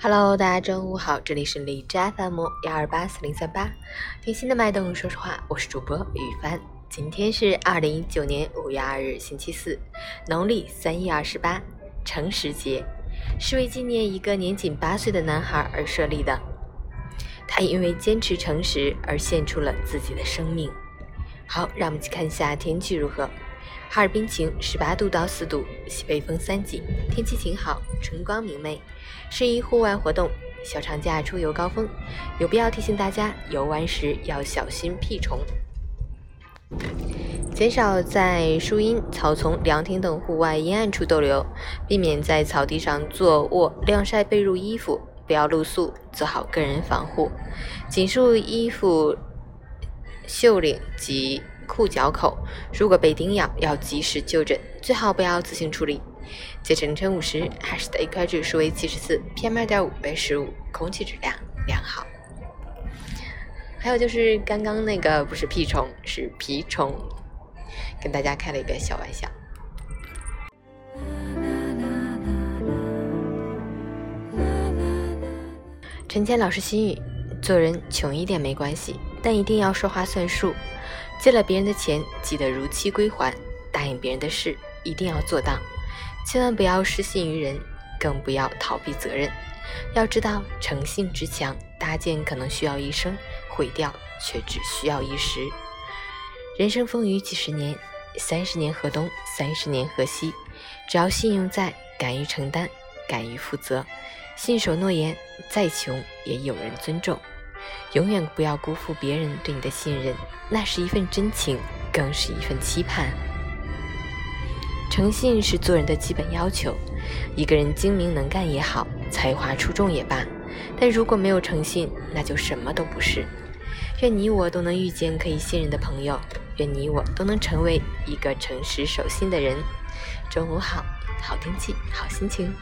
Hello，大家中午好，这里是荔枝 FM 幺二八四零三八，听心的脉动，说实话，我是主播雨帆。今天是二零一九年五月二日，星期四，农历三月二十八，诚实节，是为纪念一个年仅八岁的男孩而设立的。他因为坚持诚实而献出了自己的生命。好，让我们去看一下天气如何。哈尔滨晴，十八度到四度，西北风三级，天气晴好，春光明媚，适宜户外活动。小长假出游高峰，有必要提醒大家游玩时要小心蜱虫，减少在树荫、草丛、凉亭等户外阴暗处逗留，避免在草地上坐卧晾晒被褥衣服，不要露宿，做好个人防护，紧束衣服袖领及。裤脚口，如果被叮咬，要及时就诊，最好不要自行处理。截止凌晨五时，海市的 AQI 指数为七十四，PM 二点五为十五，空气质量良好。还有就是刚刚那个不是蜱虫，是蜱虫，跟大家开了一个小玩笑。陈谦老师心语：做人穷一点没关系，但一定要说话算数。借了别人的钱，记得如期归还；答应别人的事，一定要做到。千万不要失信于人，更不要逃避责任。要知道，诚信之墙搭建可能需要一生，毁掉却只需要一时。人生风雨几十年，三十年河东，三十年河西。只要信用在，敢于承担，敢于负责，信守诺言，再穷也有人尊重。永远不要辜负别人对你的信任，那是一份真情，更是一份期盼。诚信是做人的基本要求。一个人精明能干也好，才华出众也罢，但如果没有诚信，那就什么都不是。愿你我都能遇见可以信任的朋友，愿你我都能成为一个诚实守信的人。中午好，好天气，好心情。